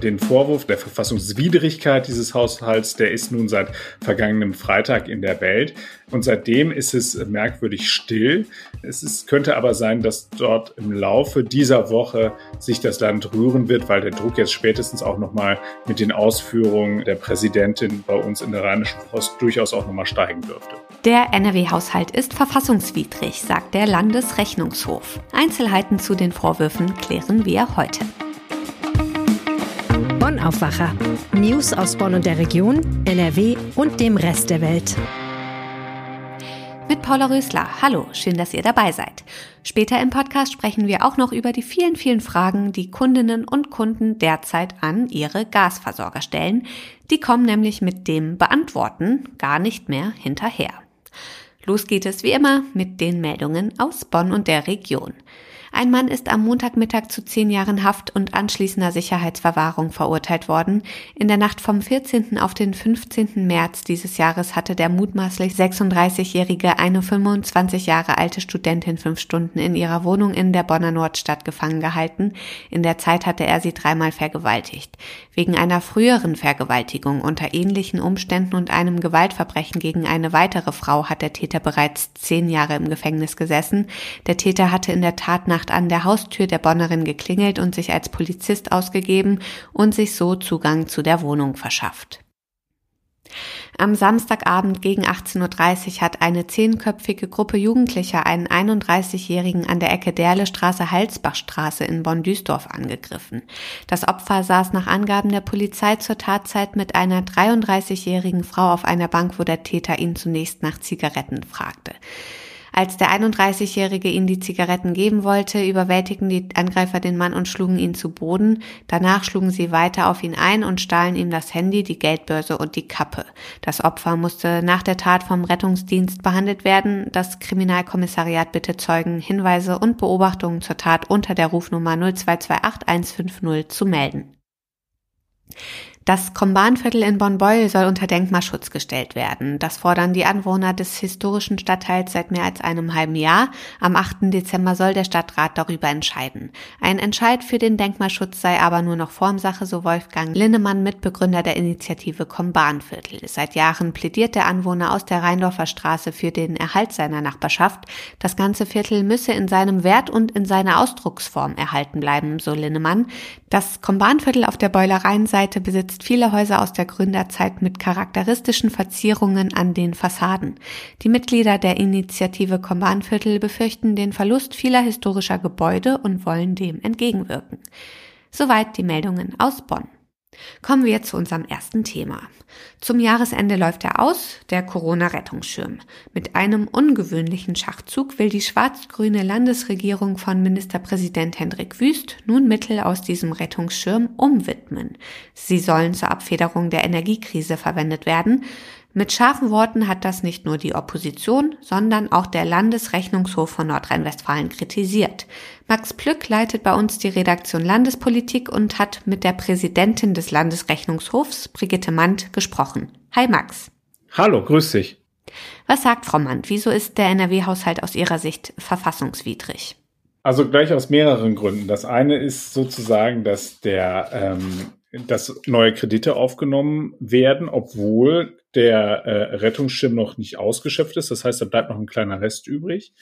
den Vorwurf der Verfassungswidrigkeit dieses Haushalts, der ist nun seit vergangenem Freitag in der Welt. Und seitdem ist es merkwürdig still. Es ist, könnte aber sein, dass dort im Laufe dieser Woche sich das Land rühren wird, weil der Druck jetzt spätestens auch nochmal mit den Ausführungen der Präsidentin bei uns in der Rheinischen Post durchaus auch nochmal steigen dürfte. Der NRW-Haushalt ist verfassungswidrig, sagt der Landesrechnungshof. Einzelheiten zu den Vorwürfen klären wir heute. Bonn Aufwacher. News aus Bonn und der Region, NRW und dem Rest der Welt. Mit Paula Rösler. Hallo, schön, dass ihr dabei seid. Später im Podcast sprechen wir auch noch über die vielen, vielen Fragen, die Kundinnen und Kunden derzeit an ihre Gasversorger stellen. Die kommen nämlich mit dem Beantworten gar nicht mehr hinterher. Los geht es wie immer mit den Meldungen aus Bonn und der Region. Ein Mann ist am Montagmittag zu zehn Jahren Haft und anschließender Sicherheitsverwahrung verurteilt worden. In der Nacht vom 14. auf den 15. März dieses Jahres hatte der mutmaßlich 36-jährige eine 25 Jahre alte Studentin fünf Stunden in ihrer Wohnung in der Bonner Nordstadt gefangen gehalten. In der Zeit hatte er sie dreimal vergewaltigt. Wegen einer früheren Vergewaltigung unter ähnlichen Umständen und einem Gewaltverbrechen gegen eine weitere Frau hat der Täter bereits zehn Jahre im Gefängnis gesessen. Der Täter hatte in der Tat nach Nacht an der Haustür der Bonnerin geklingelt und sich als Polizist ausgegeben und sich so Zugang zu der Wohnung verschafft. Am Samstagabend gegen 18.30 Uhr hat eine zehnköpfige Gruppe Jugendlicher einen 31-Jährigen an der Ecke Derlestraße-Halsbachstraße in Bonn-Duisdorf angegriffen. Das Opfer saß nach Angaben der Polizei zur Tatzeit mit einer 33-jährigen Frau auf einer Bank, wo der Täter ihn zunächst nach Zigaretten fragte. Als der 31-Jährige ihnen die Zigaretten geben wollte, überwältigten die Angreifer den Mann und schlugen ihn zu Boden. Danach schlugen sie weiter auf ihn ein und stahlen ihm das Handy, die Geldbörse und die Kappe. Das Opfer musste nach der Tat vom Rettungsdienst behandelt werden. Das Kriminalkommissariat bitte Zeugen, Hinweise und Beobachtungen zur Tat unter der Rufnummer 0228 150 zu melden. Das Kombanviertel in Bonn-Beuel soll unter Denkmalschutz gestellt werden. Das fordern die Anwohner des historischen Stadtteils seit mehr als einem halben Jahr. Am 8. Dezember soll der Stadtrat darüber entscheiden. Ein Entscheid für den Denkmalschutz sei aber nur noch Formsache, so Wolfgang Linnemann, Mitbegründer der Initiative Kombanviertel. Seit Jahren plädiert der Anwohner aus der Rheindorfer Straße für den Erhalt seiner Nachbarschaft. Das ganze Viertel müsse in seinem Wert und in seiner Ausdrucksform erhalten bleiben, so Linnemann. Das Kombanviertel auf der Beulereienseite besitzt besitzt viele Häuser aus der Gründerzeit mit charakteristischen Verzierungen an den Fassaden. Die Mitglieder der Initiative Kombanviertel befürchten den Verlust vieler historischer Gebäude und wollen dem entgegenwirken. Soweit die Meldungen aus Bonn. Kommen wir zu unserem ersten Thema. Zum Jahresende läuft er aus, der Corona-Rettungsschirm. Mit einem ungewöhnlichen Schachzug will die schwarz-grüne Landesregierung von Ministerpräsident Hendrik Wüst nun Mittel aus diesem Rettungsschirm umwidmen. Sie sollen zur Abfederung der Energiekrise verwendet werden. Mit scharfen Worten hat das nicht nur die Opposition, sondern auch der Landesrechnungshof von Nordrhein-Westfalen kritisiert. Max Plück leitet bei uns die Redaktion Landespolitik und hat mit der Präsidentin des Landesrechnungshofs, Brigitte Mandt, gesprochen. Hi Max. Hallo, grüß dich. Was sagt Frau Mandt? Wieso ist der NRW-Haushalt aus Ihrer Sicht verfassungswidrig? Also gleich aus mehreren Gründen. Das eine ist sozusagen, dass der ähm, dass neue Kredite aufgenommen werden, obwohl der äh, Rettungsschirm noch nicht ausgeschöpft ist. Das heißt, da bleibt noch ein kleiner Rest übrig.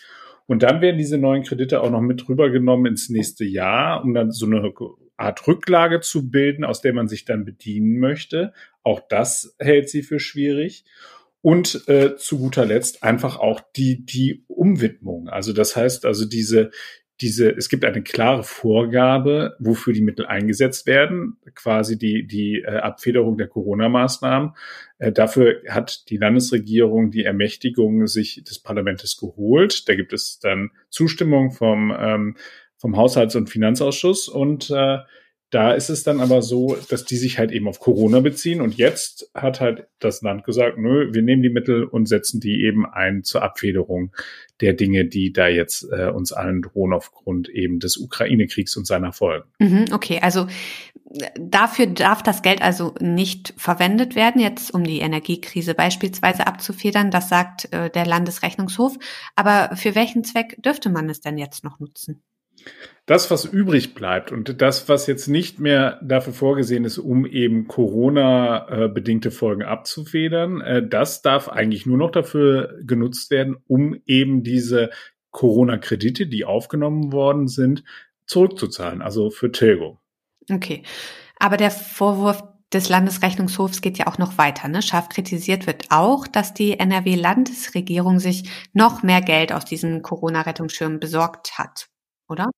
Und dann werden diese neuen Kredite auch noch mit rübergenommen ins nächste Jahr, um dann so eine Art Rücklage zu bilden, aus der man sich dann bedienen möchte. Auch das hält sie für schwierig. Und äh, zu guter Letzt einfach auch die, die Umwidmung. Also das heißt also diese, diese, es gibt eine klare Vorgabe, wofür die Mittel eingesetzt werden, quasi die, die äh, Abfederung der Corona-Maßnahmen. Äh, dafür hat die Landesregierung die Ermächtigung sich des Parlaments geholt. Da gibt es dann Zustimmung vom, ähm, vom Haushalts- und Finanzausschuss und äh, da ist es dann aber so, dass die sich halt eben auf Corona beziehen. Und jetzt hat halt das Land gesagt, nö, wir nehmen die Mittel und setzen die eben ein zur Abfederung der Dinge, die da jetzt äh, uns allen drohen aufgrund eben des Ukraine-Kriegs und seiner Folgen. Mhm, okay, also dafür darf das Geld also nicht verwendet werden, jetzt um die Energiekrise beispielsweise abzufedern. Das sagt äh, der Landesrechnungshof. Aber für welchen Zweck dürfte man es denn jetzt noch nutzen? Das, was übrig bleibt und das, was jetzt nicht mehr dafür vorgesehen ist, um eben Corona-bedingte Folgen abzufedern, äh, das darf eigentlich nur noch dafür genutzt werden, um eben diese Corona-Kredite, die aufgenommen worden sind, zurückzuzahlen, also für Tilgung. Okay. Aber der Vorwurf des Landesrechnungshofs geht ja auch noch weiter. Ne? Scharf kritisiert wird auch, dass die NRW-Landesregierung sich noch mehr Geld aus diesem Corona-Rettungsschirm besorgt hat, oder?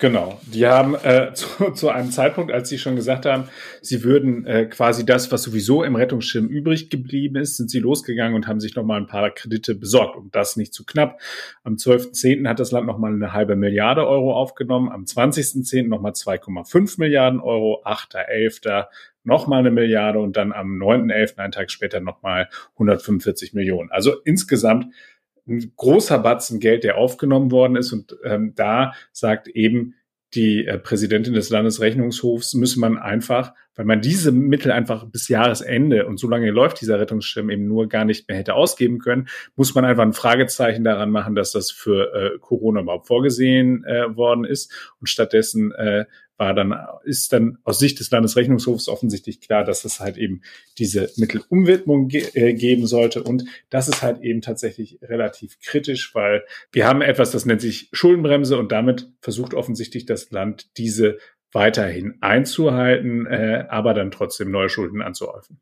Genau. Die haben äh, zu, zu einem Zeitpunkt, als sie schon gesagt haben, sie würden äh, quasi das, was sowieso im Rettungsschirm übrig geblieben ist, sind sie losgegangen und haben sich nochmal ein paar Kredite besorgt. Und das nicht zu knapp. Am 12.10. hat das Land nochmal eine halbe Milliarde Euro aufgenommen, am 20.10. nochmal 2,5 Milliarden Euro, 8.11. nochmal eine Milliarde und dann am 9.11., einen Tag später nochmal 145 Millionen. Also insgesamt ein großer Batzen Geld, der aufgenommen worden ist. Und ähm, da sagt eben die äh, Präsidentin des Landesrechnungshofs, müsse man einfach, weil man diese Mittel einfach bis Jahresende und so lange läuft dieser Rettungsschirm eben nur gar nicht mehr hätte ausgeben können, muss man einfach ein Fragezeichen daran machen, dass das für äh, Corona überhaupt vorgesehen äh, worden ist. Und stattdessen äh, war dann, ist dann aus Sicht des Landesrechnungshofs offensichtlich klar, dass es halt eben diese Mittelumwidmung ge äh, geben sollte. Und das ist halt eben tatsächlich relativ kritisch, weil wir haben etwas, das nennt sich Schuldenbremse und damit versucht offensichtlich das Land diese weiterhin einzuhalten, äh, aber dann trotzdem neue Schulden anzuhäufen.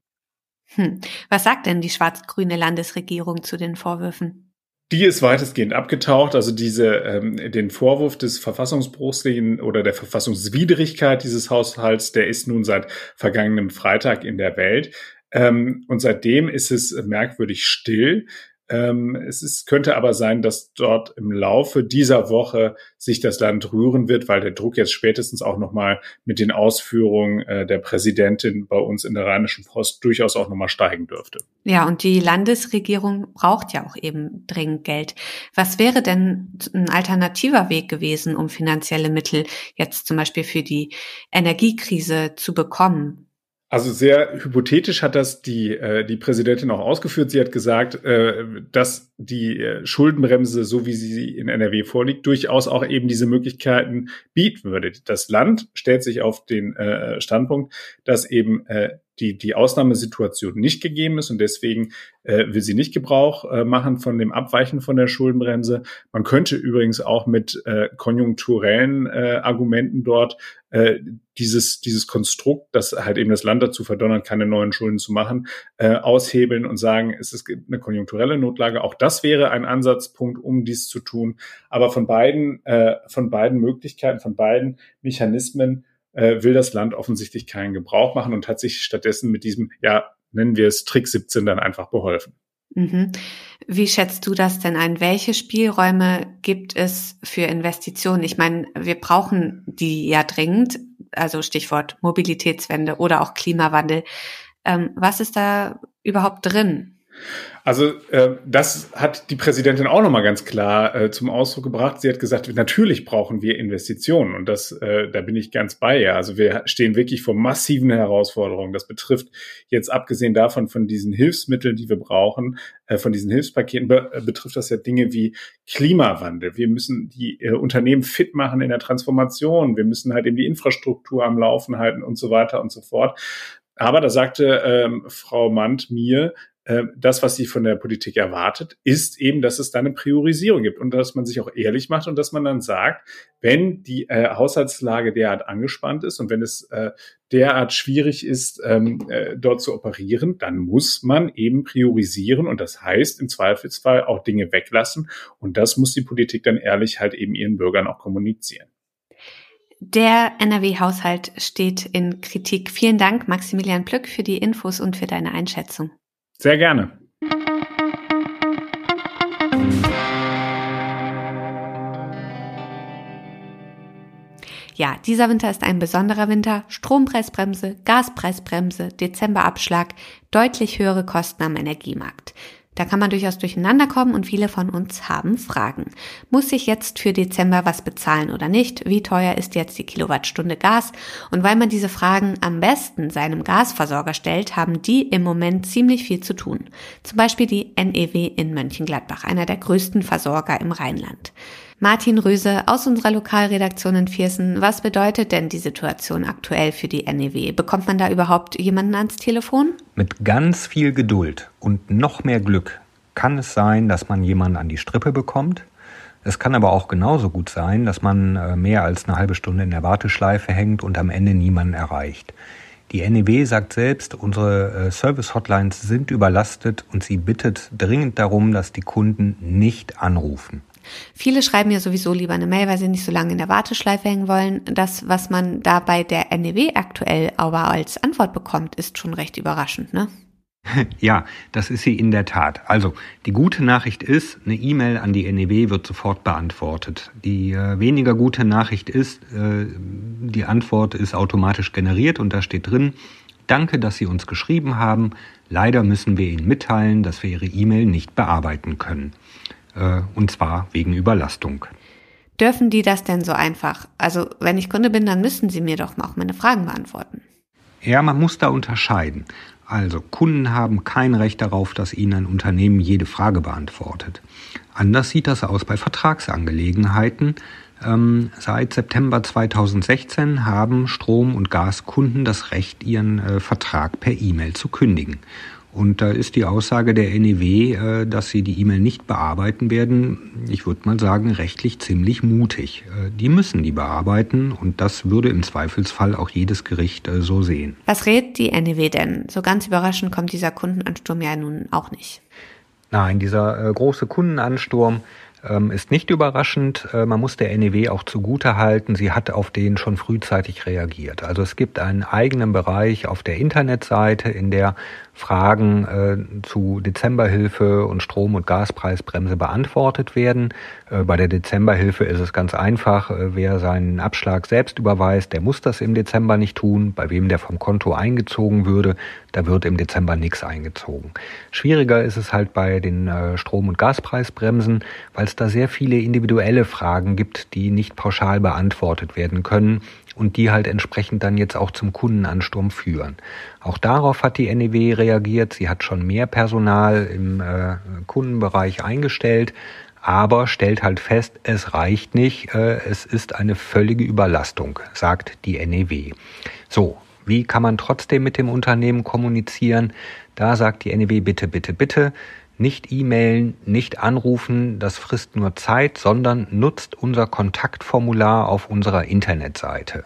Hm. Was sagt denn die schwarz-grüne Landesregierung zu den Vorwürfen? Die ist weitestgehend abgetaucht. Also diese ähm, den Vorwurf des Verfassungsbruchs oder der Verfassungswidrigkeit dieses Haushalts, der ist nun seit vergangenem Freitag in der Welt. Ähm, und seitdem ist es merkwürdig still. Ähm, es ist, könnte aber sein, dass dort im Laufe dieser Woche sich das Land rühren wird, weil der Druck jetzt spätestens auch nochmal mit den Ausführungen äh, der Präsidentin bei uns in der Rheinischen Post durchaus auch nochmal steigen dürfte. Ja, und die Landesregierung braucht ja auch eben dringend Geld. Was wäre denn ein alternativer Weg gewesen, um finanzielle Mittel jetzt zum Beispiel für die Energiekrise zu bekommen? Also sehr hypothetisch hat das die, äh, die Präsidentin auch ausgeführt. Sie hat gesagt, äh, dass die äh, Schuldenbremse, so wie sie in NRW vorliegt, durchaus auch eben diese Möglichkeiten bieten würde. Das Land stellt sich auf den äh, Standpunkt, dass eben äh, die, die Ausnahmesituation nicht gegeben ist und deswegen äh, will sie nicht Gebrauch äh, machen von dem Abweichen von der Schuldenbremse. Man könnte übrigens auch mit äh, konjunkturellen äh, Argumenten dort äh, dieses, dieses Konstrukt, das halt eben das Land dazu verdonnert, keine neuen Schulden zu machen, äh, aushebeln und sagen, es ist eine konjunkturelle Notlage. Auch das wäre ein Ansatzpunkt, um dies zu tun. Aber von beiden, äh, von beiden Möglichkeiten, von beiden Mechanismen äh, will das Land offensichtlich keinen Gebrauch machen und hat sich stattdessen mit diesem, ja, nennen wir es Trick 17 dann einfach beholfen. Mhm. Wie schätzt du das denn ein? Welche Spielräume gibt es für Investitionen? Ich meine, wir brauchen die ja dringend, also Stichwort Mobilitätswende oder auch Klimawandel. Ähm, was ist da überhaupt drin? Also äh, das hat die Präsidentin auch nochmal ganz klar äh, zum Ausdruck gebracht. Sie hat gesagt, natürlich brauchen wir Investitionen und das, äh, da bin ich ganz bei ihr. Also wir stehen wirklich vor massiven Herausforderungen. Das betrifft jetzt abgesehen davon von diesen Hilfsmitteln, die wir brauchen, äh, von diesen Hilfspaketen, be äh, betrifft das ja Dinge wie Klimawandel. Wir müssen die äh, Unternehmen fit machen in der Transformation. Wir müssen halt eben die Infrastruktur am Laufen halten und so weiter und so fort. Aber da sagte ähm, Frau Mandt mir, das, was sie von der Politik erwartet, ist eben, dass es da eine Priorisierung gibt und dass man sich auch ehrlich macht und dass man dann sagt, wenn die äh, Haushaltslage derart angespannt ist und wenn es äh, derart schwierig ist, ähm, äh, dort zu operieren, dann muss man eben priorisieren und das heißt im Zweifelsfall auch Dinge weglassen und das muss die Politik dann ehrlich halt eben ihren Bürgern auch kommunizieren. Der NRW-Haushalt steht in Kritik. Vielen Dank, Maximilian Plück, für die Infos und für deine Einschätzung. Sehr gerne. Ja, dieser Winter ist ein besonderer Winter. Strompreisbremse, Gaspreisbremse, Dezemberabschlag, deutlich höhere Kosten am Energiemarkt. Da kann man durchaus durcheinander kommen und viele von uns haben Fragen. Muss ich jetzt für Dezember was bezahlen oder nicht? Wie teuer ist jetzt die Kilowattstunde Gas? Und weil man diese Fragen am besten seinem Gasversorger stellt, haben die im Moment ziemlich viel zu tun. Zum Beispiel die NEW in Mönchengladbach, einer der größten Versorger im Rheinland. Martin Röse aus unserer Lokalredaktion in Viersen. Was bedeutet denn die Situation aktuell für die NEW? Bekommt man da überhaupt jemanden ans Telefon? Mit ganz viel Geduld und noch mehr Glück kann es sein, dass man jemanden an die Strippe bekommt. Es kann aber auch genauso gut sein, dass man äh, mehr als eine halbe Stunde in der Warteschleife hängt und am Ende niemanden erreicht. Die NEW sagt selbst, unsere äh, Service-Hotlines sind überlastet und sie bittet dringend darum, dass die Kunden nicht anrufen. Viele schreiben ja sowieso lieber eine Mail, weil sie nicht so lange in der Warteschleife hängen wollen. Das, was man da bei der NEW aktuell aber als Antwort bekommt, ist schon recht überraschend, ne? Ja, das ist sie in der Tat. Also, die gute Nachricht ist, eine E-Mail an die NEW wird sofort beantwortet. Die äh, weniger gute Nachricht ist, äh, die Antwort ist automatisch generiert und da steht drin, danke, dass Sie uns geschrieben haben. Leider müssen wir Ihnen mitteilen, dass wir Ihre E-Mail nicht bearbeiten können und zwar wegen Überlastung. Dürfen die das denn so einfach? Also wenn ich Kunde bin, dann müssen sie mir doch auch meine Fragen beantworten. Ja, man muss da unterscheiden. Also Kunden haben kein Recht darauf, dass ihnen ein Unternehmen jede Frage beantwortet. Anders sieht das aus bei Vertragsangelegenheiten. Ähm, seit September 2016 haben Strom- und Gaskunden das Recht, ihren äh, Vertrag per E-Mail zu kündigen. Und da ist die Aussage der NEW, äh, dass sie die E-Mail nicht bearbeiten werden, ich würde mal sagen, rechtlich ziemlich mutig. Äh, die müssen die bearbeiten und das würde im Zweifelsfall auch jedes Gericht äh, so sehen. Was rät die NEW denn? So ganz überraschend kommt dieser Kundenansturm ja nun auch nicht. Nein, dieser große Kundenansturm ähm, ist nicht überraschend. Man muss der NEW auch zugute halten, sie hat auf den schon frühzeitig reagiert. Also es gibt einen eigenen Bereich auf der Internetseite, in der Fragen äh, zu Dezemberhilfe und Strom- und Gaspreisbremse beantwortet werden. Äh, bei der Dezemberhilfe ist es ganz einfach. Äh, wer seinen Abschlag selbst überweist, der muss das im Dezember nicht tun. Bei wem der vom Konto eingezogen würde, da wird im Dezember nichts eingezogen. Schwieriger ist es halt bei den äh, Strom- und Gaspreisbremsen, weil es da sehr viele individuelle Fragen gibt, die nicht pauschal beantwortet werden können und die halt entsprechend dann jetzt auch zum Kundenansturm führen. Auch darauf hat die NEW reagiert. Sie hat schon mehr Personal im äh, Kundenbereich eingestellt, aber stellt halt fest, es reicht nicht, äh, es ist eine völlige Überlastung, sagt die NEW. So, wie kann man trotzdem mit dem Unternehmen kommunizieren? Da sagt die NEW bitte, bitte, bitte, nicht e-mailen, nicht anrufen, das frisst nur Zeit, sondern nutzt unser Kontaktformular auf unserer Internetseite.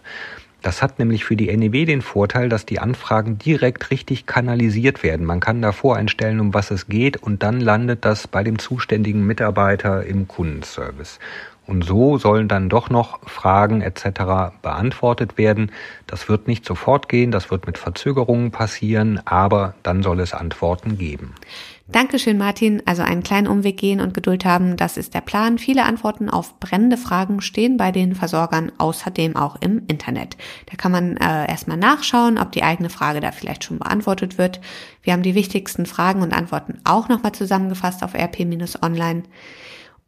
Das hat nämlich für die NEW den Vorteil, dass die Anfragen direkt richtig kanalisiert werden. Man kann da voreinstellen, um was es geht, und dann landet das bei dem zuständigen Mitarbeiter im Kundenservice. Und so sollen dann doch noch Fragen etc. beantwortet werden. Das wird nicht sofort gehen, das wird mit Verzögerungen passieren, aber dann soll es Antworten geben. Dankeschön, Martin. Also einen kleinen Umweg gehen und Geduld haben, das ist der Plan. Viele Antworten auf brennende Fragen stehen bei den Versorgern außerdem auch im Internet. Da kann man äh, erstmal nachschauen, ob die eigene Frage da vielleicht schon beantwortet wird. Wir haben die wichtigsten Fragen und Antworten auch nochmal zusammengefasst auf rp-online.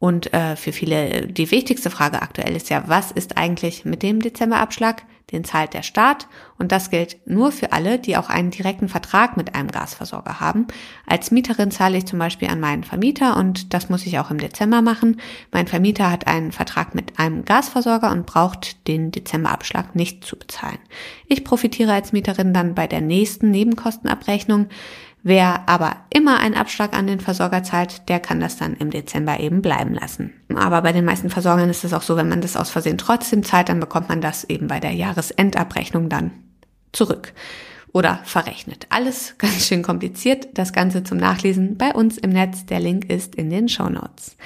Und äh, für viele die wichtigste Frage aktuell ist ja, was ist eigentlich mit dem Dezemberabschlag? Den zahlt der Staat und das gilt nur für alle, die auch einen direkten Vertrag mit einem Gasversorger haben. Als Mieterin zahle ich zum Beispiel an meinen Vermieter und das muss ich auch im Dezember machen. Mein Vermieter hat einen Vertrag mit einem Gasversorger und braucht den Dezemberabschlag nicht zu bezahlen. Ich profitiere als Mieterin dann bei der nächsten Nebenkostenabrechnung. Wer aber immer einen Abschlag an den Versorger zahlt, der kann das dann im Dezember eben bleiben lassen. Aber bei den meisten Versorgern ist es auch so, wenn man das aus Versehen trotzdem zahlt, dann bekommt man das eben bei der Jahresendabrechnung dann zurück oder verrechnet. Alles ganz schön kompliziert. Das Ganze zum Nachlesen bei uns im Netz. Der Link ist in den Show Notes.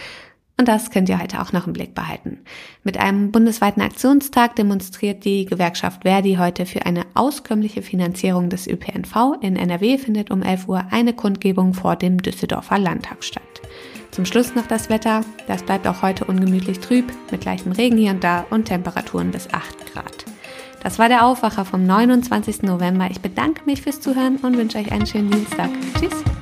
Und das könnt ihr heute auch noch im Blick behalten. Mit einem bundesweiten Aktionstag demonstriert die Gewerkschaft Verdi heute für eine auskömmliche Finanzierung des ÖPNV. In NRW findet um 11 Uhr eine Kundgebung vor dem Düsseldorfer Landtag statt. Zum Schluss noch das Wetter. Das bleibt auch heute ungemütlich trüb, mit leichtem Regen hier und da und Temperaturen bis 8 Grad. Das war der Aufwacher vom 29. November. Ich bedanke mich fürs Zuhören und wünsche euch einen schönen Dienstag. Tschüss.